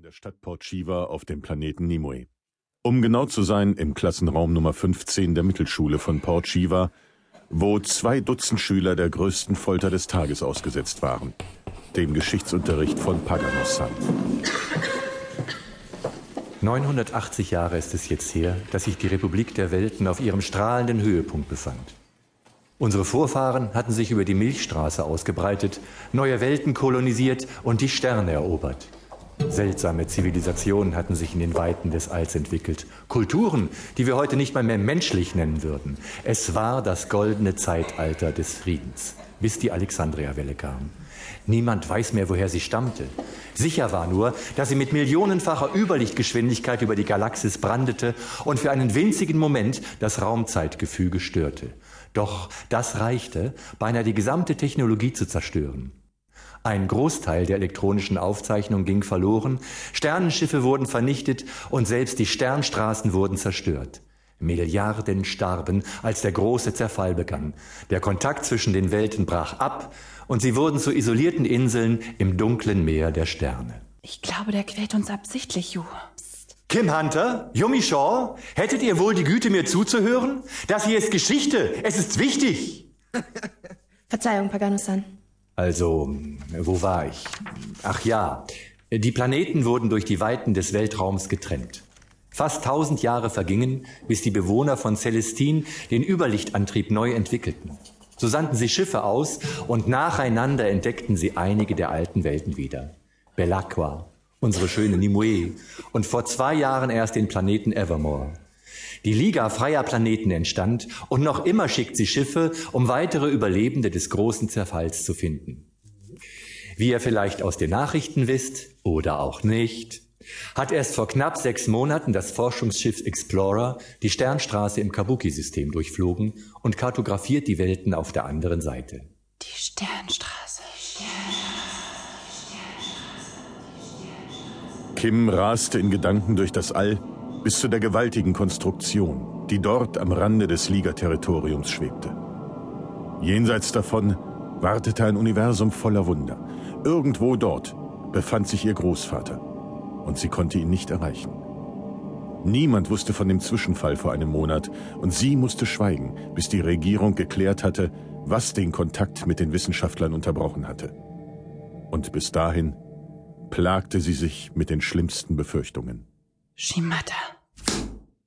in der Stadt Port Shiva auf dem Planeten Nimue. Um genau zu sein, im Klassenraum Nummer 15 der Mittelschule von Port Shiva, wo zwei Dutzend Schüler der größten Folter des Tages ausgesetzt waren, dem Geschichtsunterricht von Paganos-san. 980 Jahre ist es jetzt her, dass sich die Republik der Welten auf ihrem strahlenden Höhepunkt befand. Unsere Vorfahren hatten sich über die Milchstraße ausgebreitet, neue Welten kolonisiert und die Sterne erobert. Seltsame Zivilisationen hatten sich in den Weiten des Alls entwickelt. Kulturen, die wir heute nicht mal mehr menschlich nennen würden. Es war das goldene Zeitalter des Friedens, bis die Alexandria-Welle kam. Niemand weiß mehr, woher sie stammte. Sicher war nur, dass sie mit millionenfacher Überlichtgeschwindigkeit über die Galaxis brandete und für einen winzigen Moment das Raumzeitgefüge störte. Doch das reichte, beinahe die gesamte Technologie zu zerstören. Ein Großteil der elektronischen Aufzeichnung ging verloren, Sternenschiffe wurden vernichtet und selbst die Sternstraßen wurden zerstört. Milliarden starben, als der große Zerfall begann. Der Kontakt zwischen den Welten brach ab und sie wurden zu isolierten Inseln im dunklen Meer der Sterne. Ich glaube, der quält uns absichtlich, Ju. Kim Hunter, Yumi Shaw, hättet ihr wohl die Güte, mir zuzuhören? Das hier ist Geschichte. Es ist wichtig. Verzeihung, Pagano-san. Also, wo war ich? Ach ja, die Planeten wurden durch die Weiten des Weltraums getrennt. Fast tausend Jahre vergingen, bis die Bewohner von Celestin den Überlichtantrieb neu entwickelten. So sandten sie Schiffe aus und nacheinander entdeckten sie einige der alten Welten wieder. Belacqua, unsere schöne Nimue und vor zwei Jahren erst den Planeten Evermore. Die Liga freier Planeten entstand und noch immer schickt sie Schiffe, um weitere Überlebende des großen Zerfalls zu finden. Wie ihr vielleicht aus den Nachrichten wisst oder auch nicht, hat erst vor knapp sechs Monaten das Forschungsschiff Explorer die Sternstraße im Kabuki-System durchflogen und kartografiert die Welten auf der anderen Seite. Die Sternstraße. Kim raste in Gedanken durch das All bis zu der gewaltigen Konstruktion, die dort am Rande des Liga-Territoriums schwebte. Jenseits davon wartete ein Universum voller Wunder. Irgendwo dort befand sich ihr Großvater und sie konnte ihn nicht erreichen. Niemand wusste von dem Zwischenfall vor einem Monat und sie musste schweigen, bis die Regierung geklärt hatte, was den Kontakt mit den Wissenschaftlern unterbrochen hatte. Und bis dahin plagte sie sich mit den schlimmsten Befürchtungen. Shimata.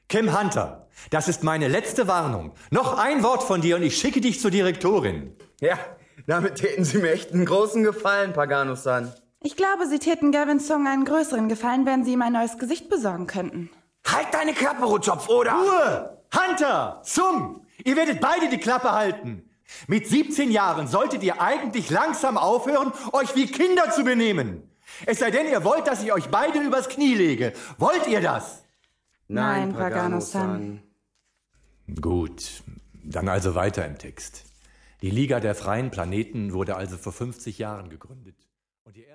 Kim Hunter, das ist meine letzte Warnung. Noch ein Wort von dir und ich schicke dich zur Direktorin. Ja, damit täten Sie mir echt einen großen Gefallen, Pagano-san. Ich glaube, Sie täten Gavin Song einen größeren Gefallen, wenn Sie ihm ein neues Gesicht besorgen könnten. Halt deine Klappe, Rutschopf, oder? Ruhe! Hunter! Sung! Ihr werdet beide die Klappe halten. Mit 17 Jahren solltet ihr eigentlich langsam aufhören, euch wie Kinder zu benehmen. Es sei denn, ihr wollt, dass ich euch beide übers Knie lege. Wollt ihr das? Nein, Pagano-san. Gut, dann also weiter im Text. Die Liga der freien Planeten wurde also vor 50 Jahren gegründet. Und ihr